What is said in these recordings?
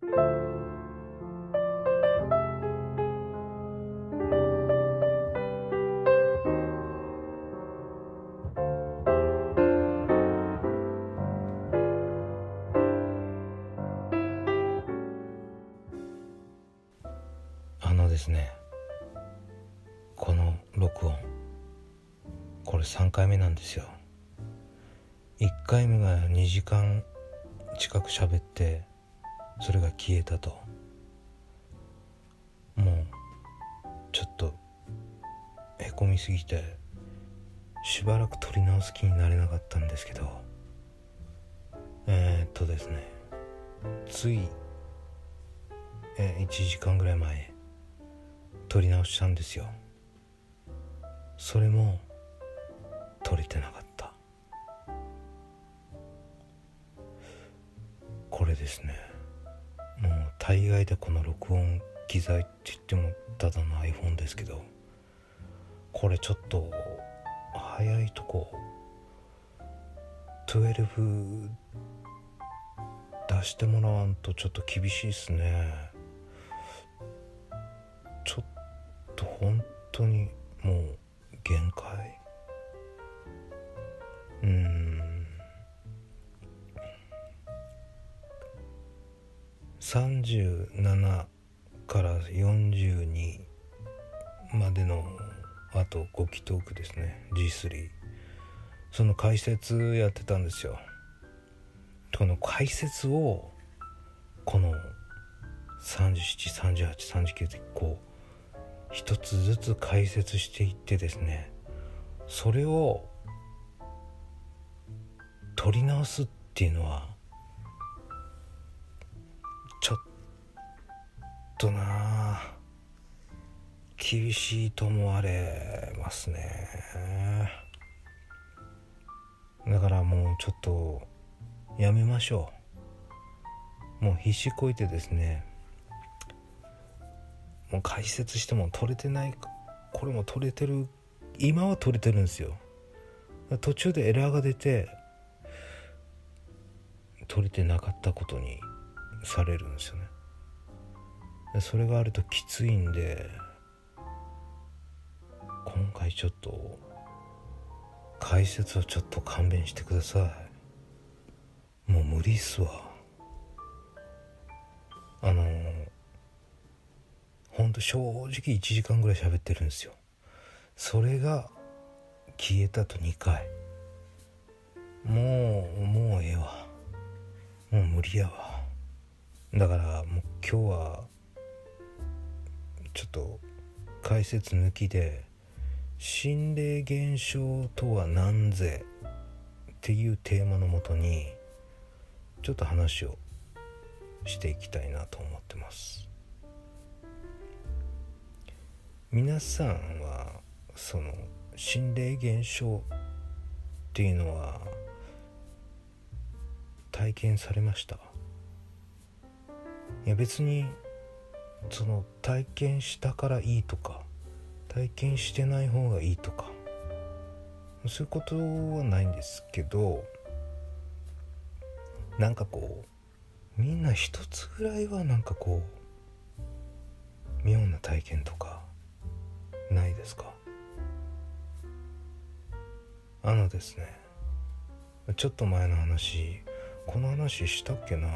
あのですねこの録音これ3回目なんですよ。1回目が2時間近く喋ってそれが消えたと。もうちょっとへこみすぎてしばらく撮り直す気になれなかったんですけど。えー、っとですね。つい、えー、1時間ぐらい前撮り直したんですよ。それも撮れてなかった。これですね。もう大概でこの録音機材って言ってもただの iPhone ですけどこれちょっと早いとこ12出してもらわんとちょっと厳しいっすね。ちょっと本当にもう限界。うん。37から42までのあと5期トークですね。G3 その解説やってたんですよ。この解説をこの373839ってこう一つずつ解説していってですね。それを取り直すっていうのはとな厳しいと思われますね。だからもうちょっとやめましょう。もう必死こいてですね。もう解説しても取れてないこれも取れてる今は取れてるんですよ。途中でエラーが出て取れてなかったことにされるんですよね。それがあるときついんで今回ちょっと解説をちょっと勘弁してください。もう無理っすわ。あのほんと正直1時間ぐらい喋ってるんですよ。それが消えたと2回。もうもうええわ。もう無理やわ。だからもう今日はちょっと解説抜きで心霊現象とは何ぜっていうテーマのもとにちょっと話をしていきたいなと思ってます。皆さんはその心霊現象っていうのは体験されました？いや別にその体験したからいいとか体験してない方がいいとかそういうことはないんですけどなんかこうみんな一つぐらいはなんかこう妙な体験とかないですか？あのですねちょっと前の話この話したっけな？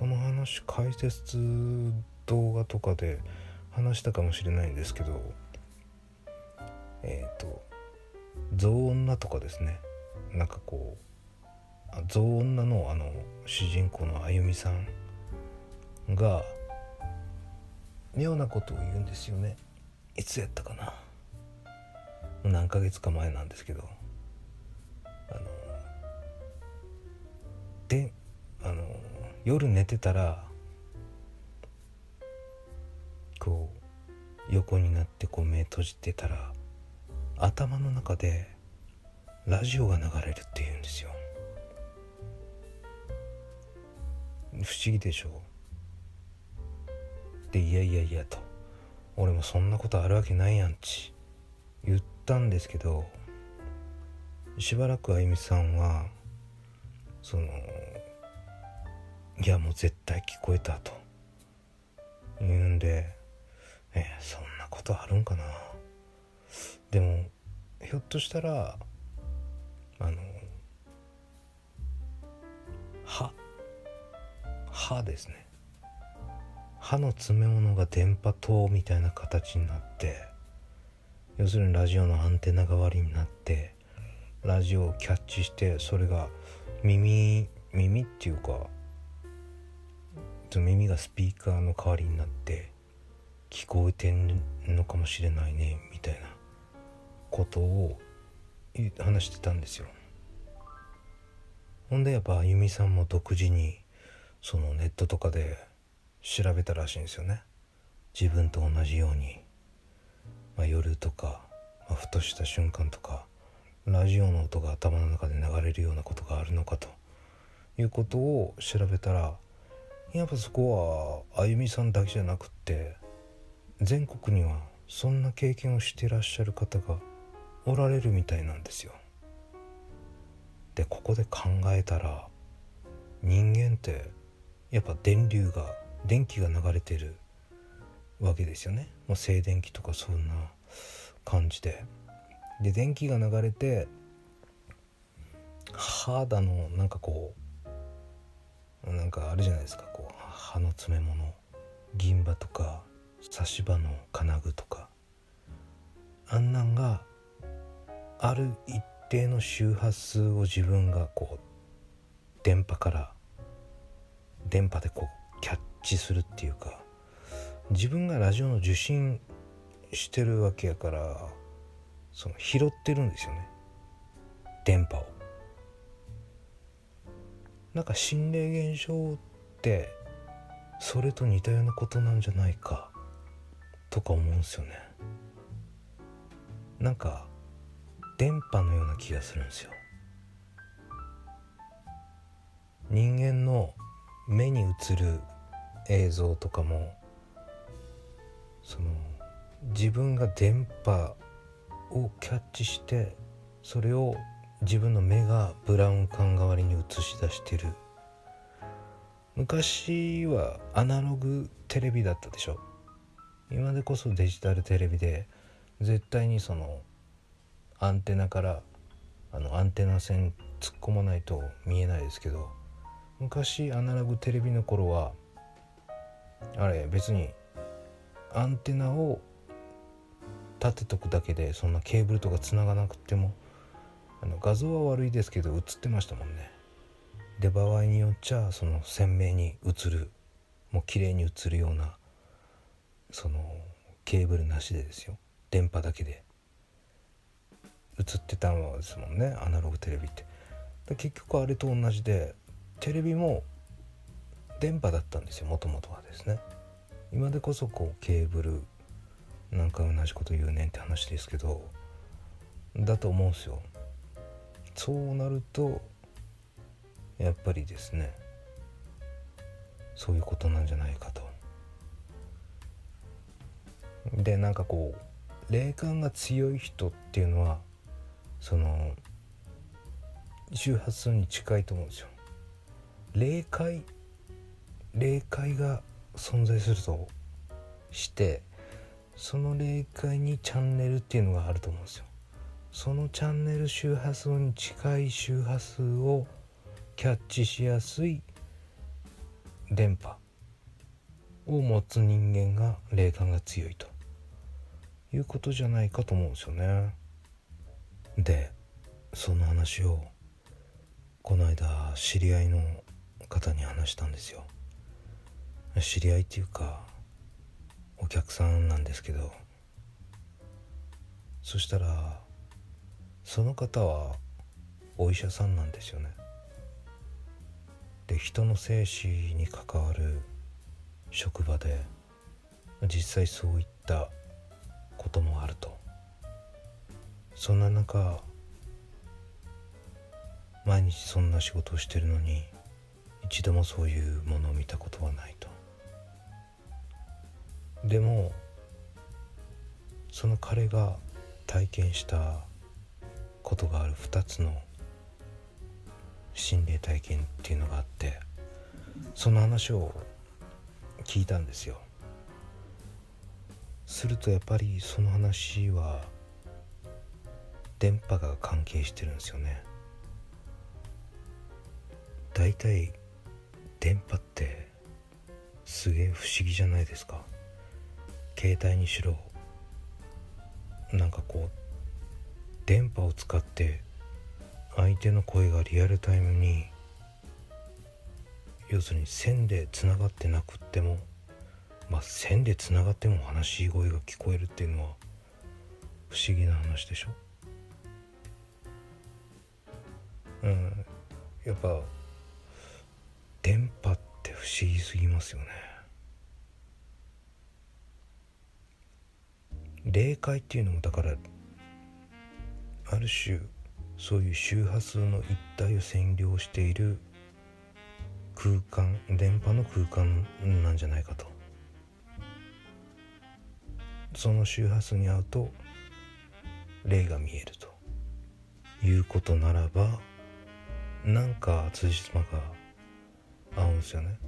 この話解説動画とかで話したかもしれないんですけどえっ、ー、と象女とかですね。なんかこう象女のあの主人公のあゆみさんが妙なことを言うんですよね。いつやったかな。何ヶ月か前なんですけどあのであの夜寝てたらこう横になってこう目閉じてたら頭の中でラジオが流れるっていうんですよ。不思議でしょ？でいやいやいやと。俺もそんなことあるわけないやんち。言ったんですけどしばらくあゆみさんはそのいやもう絶対聞こえたと。言うんでえそんなことあるんかな。でもひょっとしたらあの歯歯ですね。歯の詰め物が電波塔みたいな形になって要するにラジオのアンテナ代わりになってラジオをキャッチしてそれが耳耳っていうかと耳がスピーカーの代わりになって聞こえてんのかもしれないねみたいなことを話してたんですよ。ほんでやっぱあゆみさんも独自にそのネットとかで調べたらしいんですよね。自分と同じように、まあ、夜とか、まあ、ふとした瞬間とかラジオの音が頭の中で流れるようなことがあるのかということを調べたらやっぱそこはあゆみさんだけじゃなくって全国にはそんな経験をしてらっしゃる方がおられるみたいなんですよ。でここで考えたら人間ってやっぱ電流が電気が流れてるわけですよねもう静電気とかそんな感じでで電気が流れて肌のなんかこうなんかあるじゃないですか。こう歯の詰め物。銀歯とか差し歯の金具とか。あんなんがある一定の周波数を自分がこう電波から電波でこうキャッチするっていうか。自分がラジオの受信してるわけやからその拾ってるんですよね。電波を。なんか心霊現象ってそれと似たようなことなんじゃないかとか思うんですよね。なんか電波のような気がするんですよ。人間の目に映る映像とかもその自分が電波をキャッチしてそれを自分の目がブラウン管代わりに映し出してる。昔はアナログテレビだったでしょ。今でこそデジタルテレビで絶対にそのアンテナからあのアンテナ線突っ込まないと見えないですけど昔アナログテレビの頃はあれ別にアンテナを立てとくだけでそんなケーブルとかつながなくてもあの画像は悪いですけど映ってましたもんね。で場合によっちゃその鮮明に映るもう綺麗に映るようなそのケーブルなしでですよ。電波だけで。映ってたのですもんねアナログテレビって。結局あれと同じでテレビも電波だったんですよもともとはですね。今でこそこうケーブルなんか同じこと言うねんって話ですけどだと思うんですよ。そうなるとやっぱりですねそういうことなんじゃないかと。でなんかこう霊感が強い人っていうのはその周波数に近いと思うんですよ。霊界霊界が存在するとしてその霊界にチャンネルっていうのがあると思うんですよ。そのチャンネル周波数に近い周波数をキャッチしやすい電波を持つ人間が霊感が強いということじゃないかと思うんですよね。でその話をこの間知り合いの方に話したんですよ。知り合いっていうかお客さんなんですけど。そしたらその方はお医者さんなんですよね。で人の生死に関わる職場で実際そういったこともあると。そんな中毎日そんな仕事をしてるのに一度もそういうものを見たことはないと。でもその彼が体験したことがある2つの心霊体験っていうのがあってその話を聞いたんですよ。するとやっぱりその話は電波が関係してるんですよね。大体電波ってすげえ不思議じゃないですか。携帯にしろなんかこう電波を使って相手の声がリアルタイムに要するに線でつながってなくってもまあ線でつながっても話し声が聞こえるっていうのは不思議な話でしょ？うん。やっぱ電波って不思議すぎますよね。霊界っていうのもだからある種そういう周波数の一体を占領している空間電波の空間なんじゃないかと。その周波数に合うと霊が見えるということならばなんか辻褄が合うんですよね。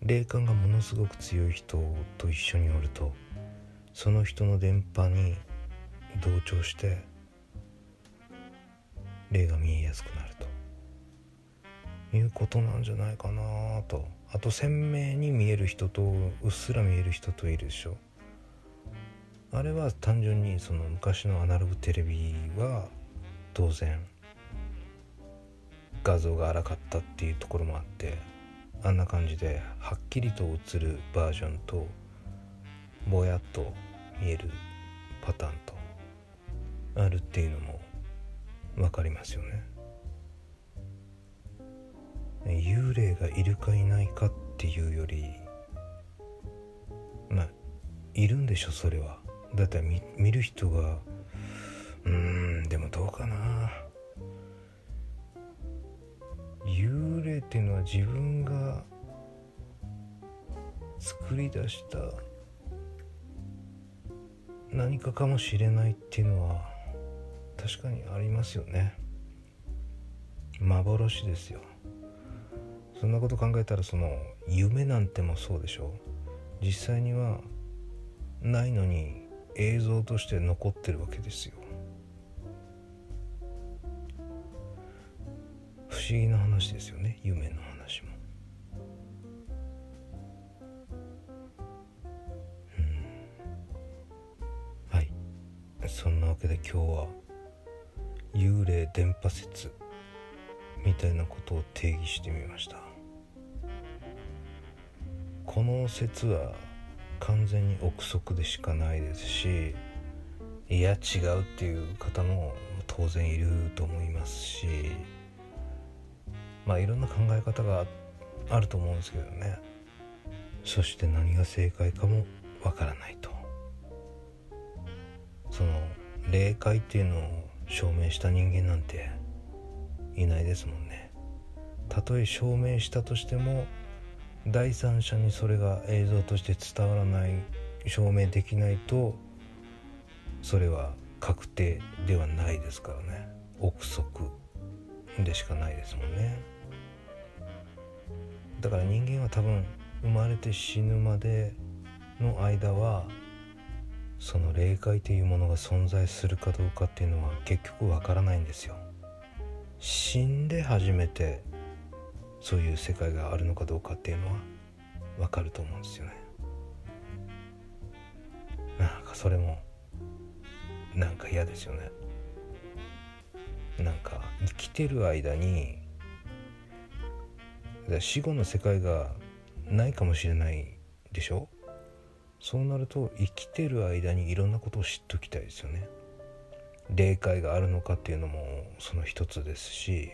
霊感がものすごく強い人と一緒におるとその人の電波に同調して霊が見えやすくなると。いうことなんじゃないかなと。あと鮮明に見える人とうっすら見える人といるでしょ。あれは単純にその昔のアナログテレビは当然画像が荒かったっていうところもあってあんな感じではっきりと映るバージョンとぼやっと見えるパターンと。あるっていうのも分かりますよね。幽霊がいるかいないかっていうよりまあいるんでしょそれは。だって見見る人がうんでもどうかな幽霊っていうのは自分が作り出した何かかもしれないっていうのは確かにありますよね。幻ですよ。そんなこと考えたらその夢なんてもそうでしょ実際にはないのに映像として残ってるわけですよ。不思議な話ですよね。夢の話も。うん。はい。そんなわけで今日は幽霊電波説みたいなことを定義してみました。この説は完全に憶測でしかないですしいや違うっていう方も当然いると思いますしまあいろんな考え方があると思うんですけどね。そして何が正解かもわからないと。その霊界っていうのを証明した人間なんていないですもんね。たとえ証明したとしても第三者にそれが映像として伝わらない証明できないとそれは確定ではないですからね。憶測でしかないですもんね。だから人間は多分生まれて死ぬまでの間はその霊界というものが存在するかどうかっていうのは結局わからないんですよ。死んで初めてそういう世界があるのかどうかっていうのはわかると思うんですよね。なんかそれもなんか嫌ですよね。なんか生きてる間に死後の世界がないかもしれないでしょ？そうなると生きてる間にいろんなことを知っときたいですよね。霊界があるのかっていうのもその一つですし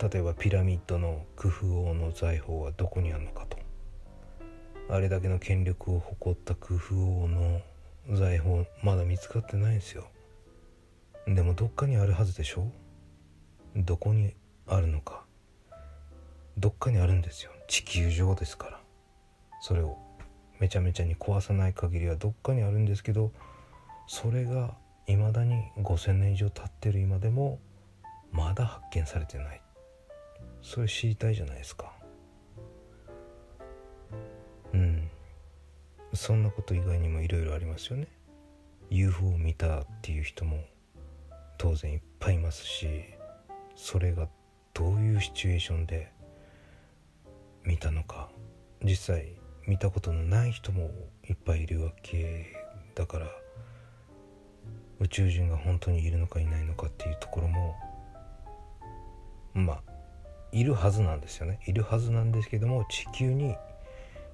例えばピラミッドのクフ王の財宝はどこにあるのかと。あれだけの権力を誇ったクフ王の財宝まだ見つかってないんですよ。でもどっかにあるはずでしょ？どこにあるのか。どっかにあるんですよ。地球上ですから。それを。めちゃめちゃに壊さない限りはどっかにあるんですけどそれが未だに5,000年以上経ってる今でもまだ発見されてない。それ知りたいじゃないですか。うん。そんなこと以外にもいろいろありますよね。UFO を見たっていう人も当然いっぱいいますしそれがどういうシチュエーションで見たのか。実際見たことのない人もいっぱいいるわけだから宇宙人が本当にいるのかいないのかっていうところもまあいるはずなんですよねいるはずなんですけども地球に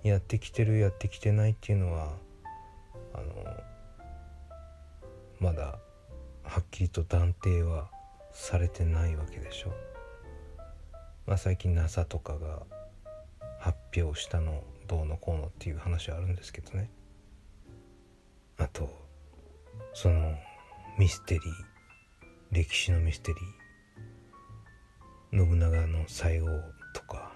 やってきてるやってきてないっていうのはあのまだはっきりと断定はされてないわけでしょ。まあ、最近 NASA とかが発表したのどうのこうのっていう話はあるんですけどね。あとそのミステリー歴史のミステリー。信長の最後とか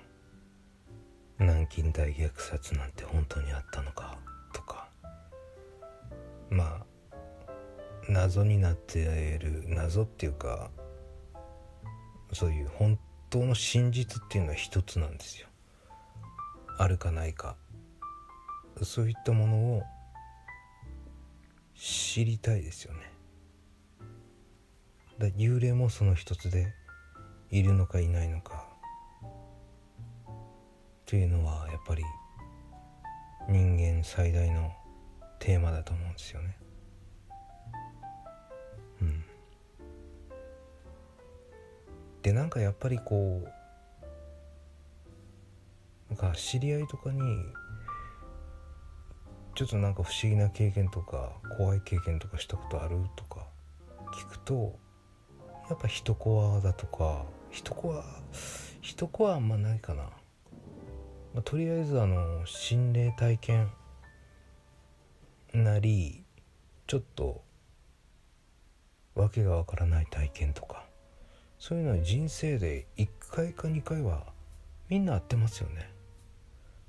南京大虐殺なんて本当にあったのかとか。まあ謎になっている謎っていうかそういう本当の真実っていうのは一つなんですよ。あるかないか。そういったものを知りたいですよね。だ幽霊もその一つでいるのかいないのか。っていうのはやっぱり人間最大のテーマだと思うんですよね。うん。でなんかやっぱりこうなんか知り合いとかにちょっとなんか不思議な経験とか怖い経験とかしたことあるとか聞くとやっぱ一コアだとか一コア一コアあんまないかな、まあ、とりあえずあの心霊体験なりちょっとわけがわからない体験とかそういうのは人生で1回か2回はみんな会ってますよね。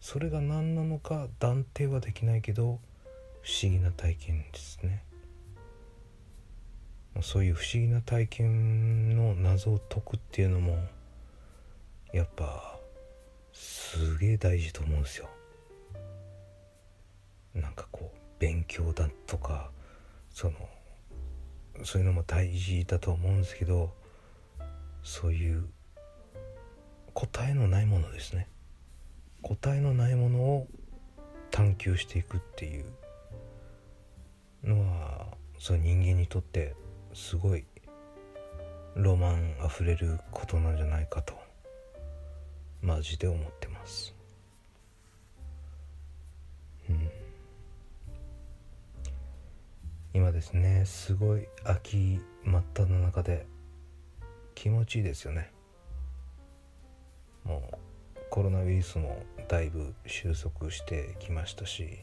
それが何なのか断定はできないけど不思議な体験ですね。そういう不思議な体験の謎を解くっていうのもやっぱすげえ大事と思うんですよ。なんかこう勉強だとかそのそういうのも大事だと思うんですけどそういう答えのないものですね。答えのないものを探求していくっていうのはその人間にとってすごいロマンあふれることなんじゃないかとマジで思ってます。うん、今ですねすごい秋真っ只中で気持ちいいですよね。コロナウイルスもだいぶ収束してきましたし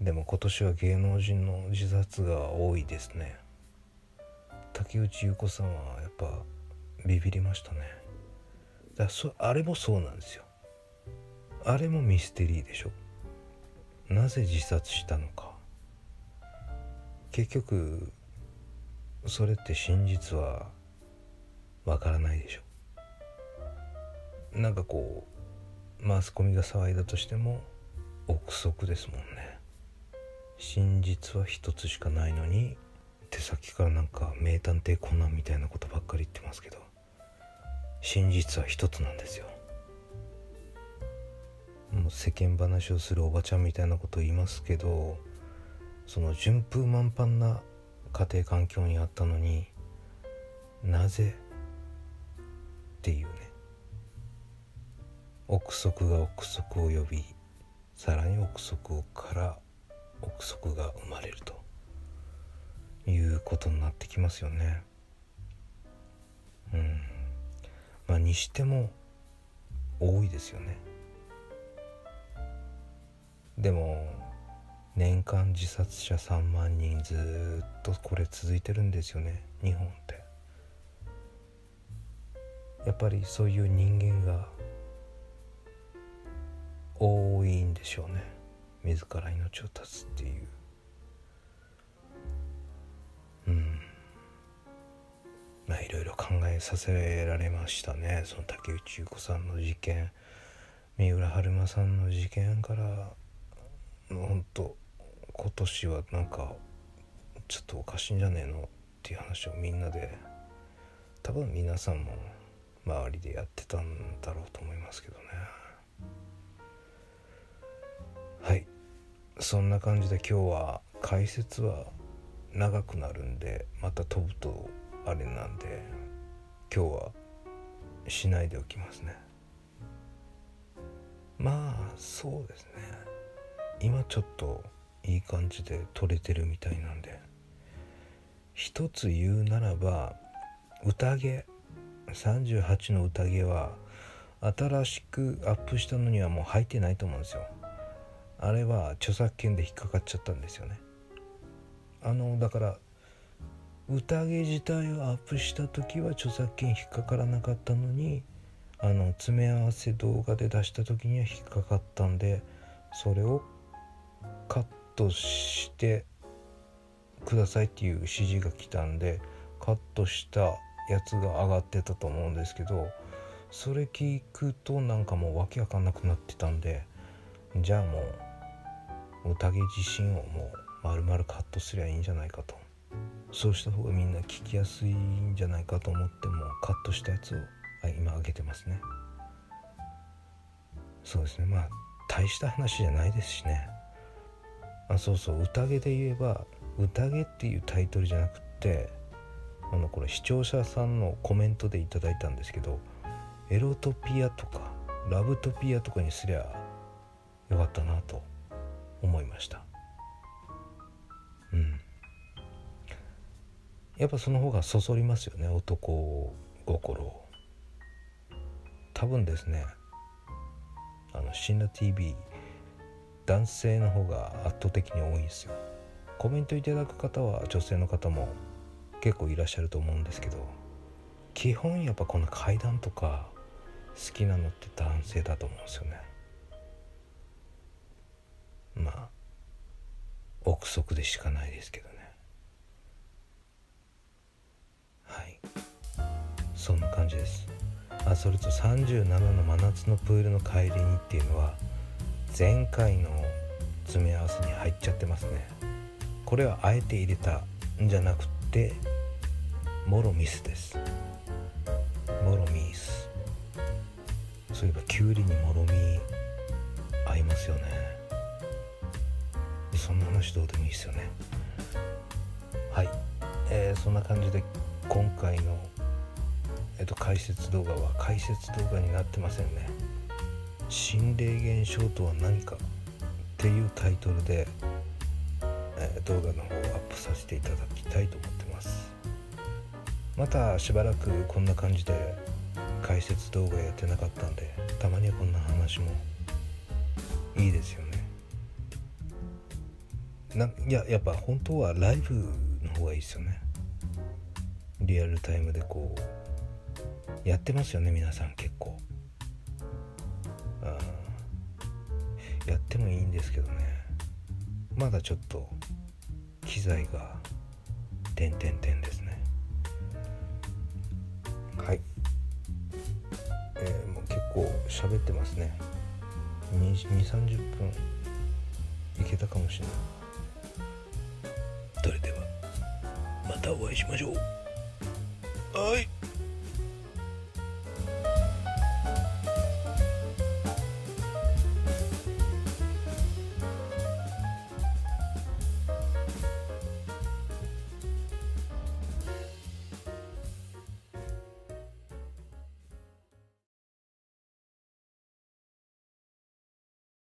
でも今年は芸能人の自殺が多いですね。竹内優子さんはやっぱビビりましたね。だそあれもそうなんですよ。あれもミステリーでしょ。なぜ自殺したのか。結局それって真実はわからないでしょ。なんかこうマスコミが騒いだとしても憶測ですもんね。真実は一つしかないのに手先からなんか名探偵コナンみたいなことばっかり言ってますけど真実は一つなんですよ。もう世間話をするおばちゃんみたいなこと言いますけどその順風満帆な家庭環境にあったのになぜっていうね。憶測が憶測を呼びさらに憶測から憶測が生まれるということになってきますよね。うんまあにしても多いですよね。でも年間自殺者3万人ずっとこれ続いてるんですよね日本って。やっぱりそういう人間が多いんでしょうね。自ら命を絶つっていう。うん。まあいろいろ考えさせられましたね。その竹内優子さんの事件。三浦春馬さんの事件から本当今年はなんかちょっとおかしいんじゃねえの？っていう話をみんなで多分皆さんも周りでやってたんだろうと思いますけどね。はい。そんな感じで今日は解説は長くなるんでまた飛ぶとあれなんで今日はしないでおきますね。まあそうですね。今ちょっといい感じで撮れてるみたいなんで一つ言うならば宴38の宴は新しくアップしたのにはもう入ってないと思うんですよ。あれは著作権で引っかかっちゃったんですよね。あのだから宴自体をアップした時は著作権引っかからなかったのにあの詰め合わせ動画で出した時には引っかかったんでそれをカットしてくださいっていう指示が来たんでカットしたやつが上がってたと思うんですけどそれ聞くとなんかもう訳わかんなくなってたんでじゃあもう宴自身をもう丸々カットすりゃいいんじゃないかと。そうした方がみんな聞きやすいんじゃないかと思ってもカットしたやつを今上げてますね。そうですね。まあ大した話じゃないですしね。あそうそう。宴で言えば宴っていうタイトルじゃなくってあのこれ視聴者さんのコメントでいただいたんですけどエロトピアとかラブトピアとかにすりゃよかったなと。思いました。うん。やっぱその方がそそりますよね男心を。多分ですねあのシンナ TV 男性の方が圧倒的に多いんですよ。コメントいただく方は女性の方も結構いらっしゃると思うんですけど基本やっぱこの階段とか好きなのって男性だと思うんですよね。まあ憶測でしかないですけどね。はい。そんな感じです。あそれと37の真夏のプールの帰りにっていうのは前回の詰め合わせに入っちゃってますね。これはあえて入れたんじゃなくてもろミスです。もろミスそういえばきゅうりにもろみ合いますよね。話どうでもいいですよね。はい、えー、そんな感じで今回の、えーと、解説動画は解説動画になってませんね。心霊現象とは何かっていうタイトルで、えー、動画の方をアップさせていただきたいと思ってます。またしばらくこんな感じで解説動画やってなかったんでたまにはこんな話もいいですよね。ないややっぱ本当はライブの方がいいですよね。リアルタイムでこうやってますよね皆さん結構。あやってもいいんですけどね。まだちょっと機材が点々点ですね。はい。えー、もう結構喋ってますね。2 3 0分いけたかもしれない。それではまたお会いしましょう。はい。